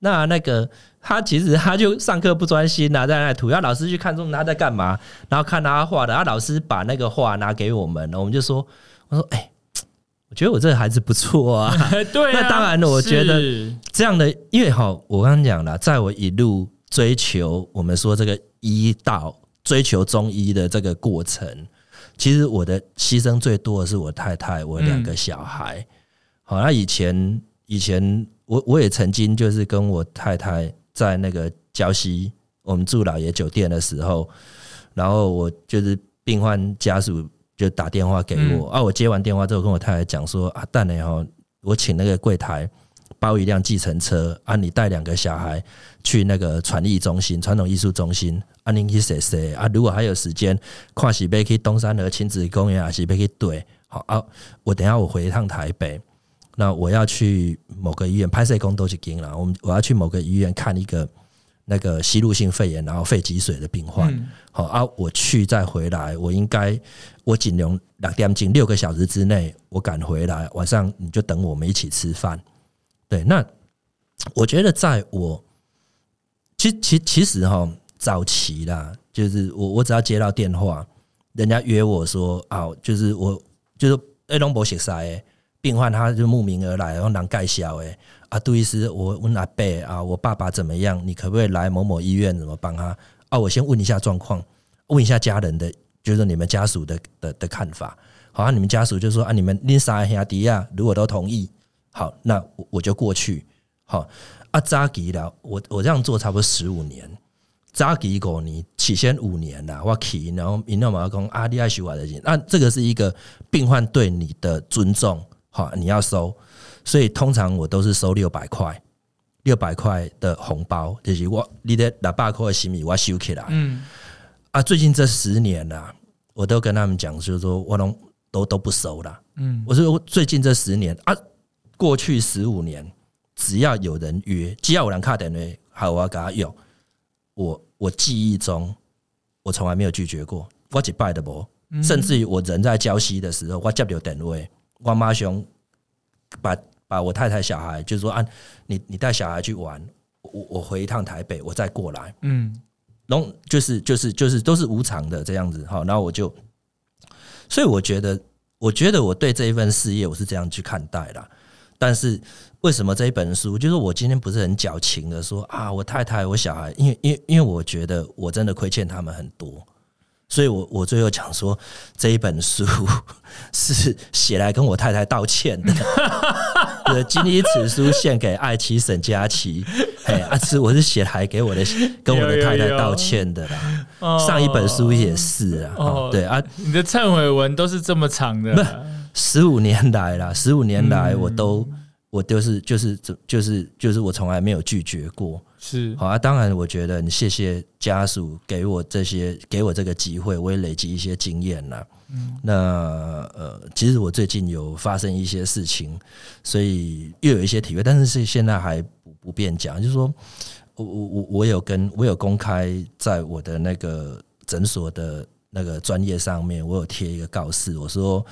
那那个他其实他就上课不专心呐、在那里涂鸦，老师去看中他在干嘛，然后看他画的，然后，老师把那个画拿给我们，我们就说，我说，哎、我觉得我这个孩子不错啊。对啊，那当然我觉得是这样的，因为哈，我刚刚讲了，在我一路追求我们说这个医道、追求中医的这个过程，其实我的牺牲最多的是我太太，我两个小孩。好，那以前以前我我也曾经就是跟我太太在那个礁溪，我们住老爷酒店的时候，然后我就是病患家属就打电话给我、啊，我接完电话之后跟我太太讲说啊，蛋呢哈，我请那个柜台包一辆计程车啊，你带两个小孩去那个传艺中心、传统艺术中心啊，您去谁谁啊？如果还有时间，看是要去东山河亲子公园，还是要去对？好啊，我等一下我回一趟台北，那我要去某个医院拍摄工都去经了，我们我要去某个医院看一个那个吸入性肺炎然后肺积水的病患。嗯好啊，我去再回来，我应该我尽量两点钟六个小时之内我赶回来，晚上你就等我们一起吃饭。对，那我觉得在我其其其实哈早期啦，就是我我只要接到电话，人家约我说啊，就是我就是哎龙博写塞诶，病患他就慕名而来，然后囊盖小诶啊，杜医师，我问阿贝啊，我爸爸怎么样？你可不可以来某某医院怎么帮他？啊，我先问一下状况，问一下家人的，就是你们家属的的的看法。好啊，你们家属就说啊，你们恁三个兄弟啊，如果都同意，好，那我我就过去。好啊，扎吉了，我我这样做差不多十五年，扎吉五年，起先五年啦，我去，然后因为嘛讲啊，你爱修我的钱，那这个是一个病患对你的尊重，好，你要收，所以通常我都是收六百块。六百块的红包，就是我你的六百块的心意，我收起来。嗯啊，最近这十年呐、我都跟他们讲，就是说我都都都不收了。嗯我说最近这十年啊，过去十五年，只要有人约，只要有人卡点呢，好，我要给他用。我我记忆中，我从来没有拒绝过，我一拜的不，甚至于我人在礁溪的时候，我接到电话，我妈熊把把我太太小孩，就是说啊，你你带小孩去玩，我我回一趟台北，我再过来。嗯然后就是就是就是都是无偿的这样子哈，然后我就，所以我觉得，我觉得我对这一份事业我是这样去看待啦。但是为什么这一本书，就是我今天不是很矫情的说啊，我太太我小孩，因为因为因为我觉得我真的亏欠他们很多，所以我我最后讲说这一本书 是写来跟我太太道歉的。呃，今以此书献给爱妻沈佳琪，哎，啊，是我是写来给我的 跟我的太太道歉的啦。哦上一本书也是啊，对啊，你的忏悔文都是这么长的，十五年来啦，十五年来我都、我就是就是就是就是我从来没有拒绝过。是好啊，当然我觉得你谢谢家属给我这些给我这个机会，我也累积一些经验啦。那呃，其实我最近有发生一些事情，所以又有一些体会，但是是现在还不不便讲，就是说我我我我有跟我有公开在我的那个诊所的那个专业上面，我有贴一个告示，我说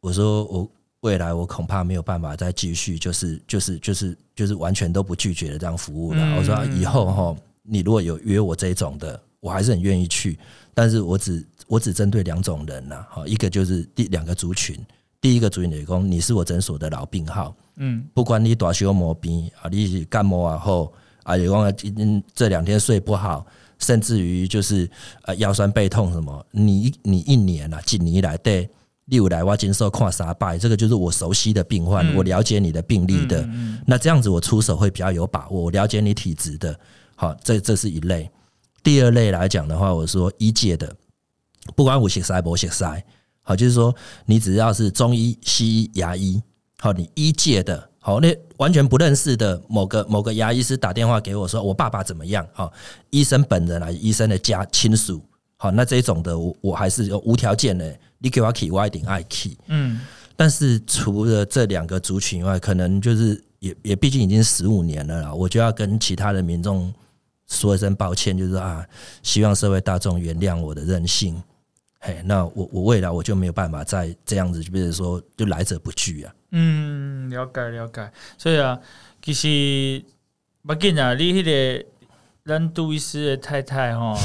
我说我未来我恐怕没有办法再继续，就是就是就是就是完全都不拒绝的这样服务了。嗯我说、啊以后哈，你如果有约我这种的，我还是很愿意去，但是我只我只针对两种人呐，哈，一个就是第两个族群，第一个族群的工你是我诊所的老病号，嗯不管你大小毛病啊，你是感冒啊后啊，有讲嗯这两天睡不好，甚至于就是呃腰酸背痛什么，你你一年啊，几年以来对。例如来我经受看啥拜，这个就是我熟悉的病患，嗯我了解你的病例的，嗯那这样子我出手会比较有把握，我了解你体质的，好，这这是一类。第二类来讲的话，我说医界的，不管我写塞不写塞，好，就是说你只要是中医、西医、牙医，好，你医界的，好，那完全不认识的某个某个牙医师打电话给我说，我爸爸怎么样？好，医生本人啊，医生的家亲属，好，那这一种的，我我还是有无条件的，你给我 key，我一定爱 key。嗯但是除了这两个族群以外，可能就是也也毕竟已经十五年了啦，我就要跟其他的民众说一声抱歉，就是啊，希望社会大众原谅我的任性。嘿，那我我未来我就没有办法再这样子，就比如说就来者不拒啊。嗯，了解了解。所以啊，其实不紧啊，你迄、个咱杜医师的太太哈，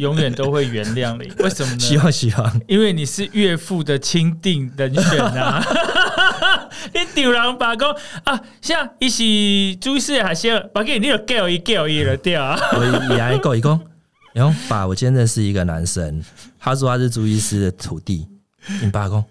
永远都会原谅你。为什么希呢？望希望，因为你是岳父的钦定人选啊！你丢人把讲啊，像伊是朱医师还是把给你就叫伊叫伊了对啊。我也爱够一公，然后爸，我今天认识一个男生，他说他是朱医师的徒弟，你爸讲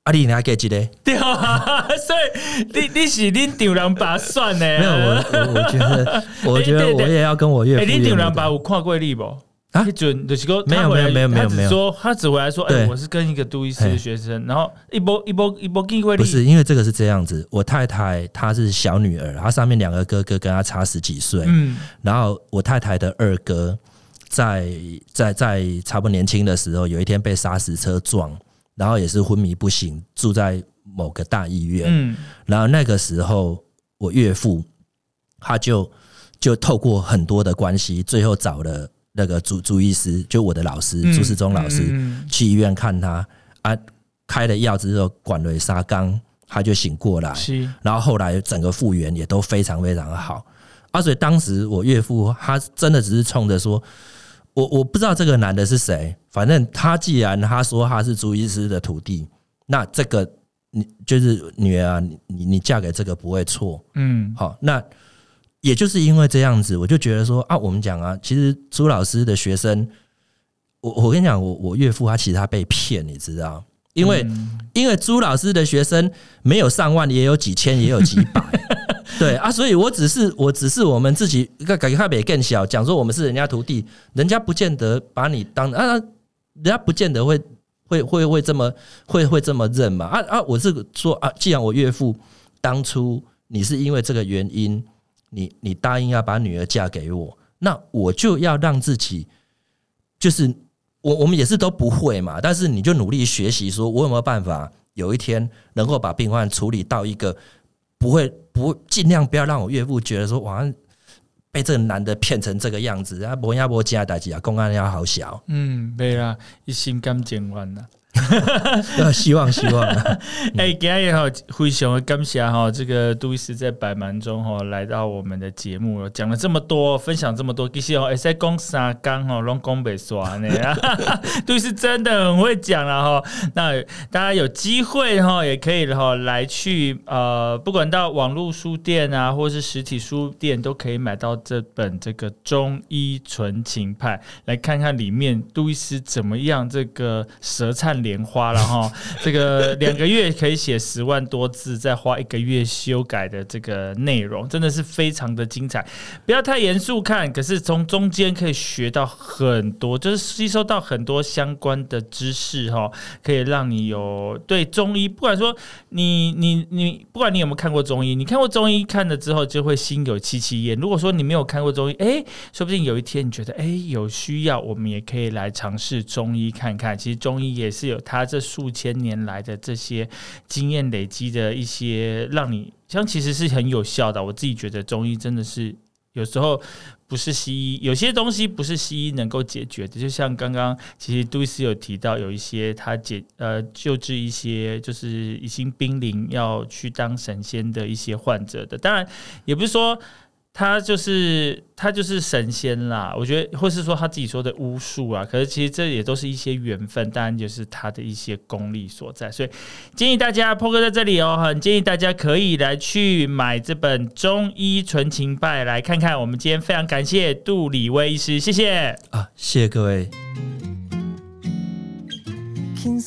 哦，阿丽你还给几嘞？对啊，所以你你是恁丢人把算呢？没有，我我我觉得，我觉得 我也要跟我岳哎、父你丢岳母讲人把有看过你不？啊？一准就是说没有没有没有没有他只没有。说他只回来说，哎、我是跟一个杜医师的学生，然后一波一波一波经过你，不是，因为这个是这样子，我太太她是小女儿，她上面两个哥哥跟她差十几岁，嗯。然后我太太的二哥在在在差不多年轻的时候，有一天被砂石车撞，然后也是昏迷不醒，住在某个大医院。嗯然后那个时候，我岳父他就就透过很多的关系，最后找了那个朱朱医师，就我的老师嗯朱世忠老师，嗯去医院看他啊，开了药之后管了沙缸，他就醒过来。是然后后来整个复原也都非常非常的好。啊，所以当时我岳父他真的只是冲着说，我我不知道这个男的是谁，反正他既然他说他是朱医师的徒弟，那这个你就是女儿啊，你你你嫁给这个不会错。嗯。好，那也就是因为这样子，我就觉得说啊，我们讲啊，其实朱老师的学生，我我跟你讲，我我岳父他其实他被骗，你知道，因为、嗯。因为朱老师的学生没有上万，也有几千，也有几百，对啊，所以我只是我只是我们自己改改他北更小，讲说我们是人家徒弟，人家不见得把你当啊，人家不见得会会会会这么会会这么认嘛啊啊！我是说啊，既然我岳父当初你是因为这个原因，你你答应要把女儿嫁给我，那我就要让自己就是我我们也是都不会嘛，但是你就努力学习，说我有没有办法有一天能够把病患处理到一个不会不尽量不要让我岳父觉得说哇被这个男的骗成这个样子，啊，伯亚伯加代志啊，公安要好小，嗯，对啦，一心甘情愿啦。希 望希望，哎，今日哈非常的感谢哈，这个杜医师在百忙中哈来到我们的节目，讲了这么多，分享这么多，其实哦，在讲三讲哈，拢讲不完呢。杜医师真的很会讲了哈。那大家有机会哈，也可以哈来去呃，不管到网络书店啊，或是实体书店，都可以买到这本这个中医纯情派，来看看里面杜医师怎么样这个舌灿。莲花了哈，这个两个月可以写十万多字，再花一个月修改的这个内容，真的是非常的精彩。不要太严肃看，可是从中间可以学到很多，就是吸收到很多相关的知识哈，可以让你有对中医，不管说你你你，不管你有没有看过中医，你看过中医看了之后就会心有戚戚焉。如果说你没有看过中医，哎，说不定有一天你觉得哎有需要，我们也可以来尝试中医看看。其实中医也是。有他这数千年来的这些经验累积的一些，让你像其实是很有效的。我自己觉得中医真的是有时候不是西医，有些东西不是西医能够解决的。就像刚刚其实杜伊斯有提到，有一些他解呃救治一些就是已经濒临要去当神仙的一些患者的，当然也不是说。他就是他就是神仙啦，我觉得，或是说他自己说的巫术啊，可是其实这也都是一些缘分，当然就是他的一些功力所在。所以建议大家，破哥在这里哦，很建议大家可以来去买这本《中医纯情拜》来看看。我们今天非常感谢杜李威医师，谢谢啊，谢谢各位。King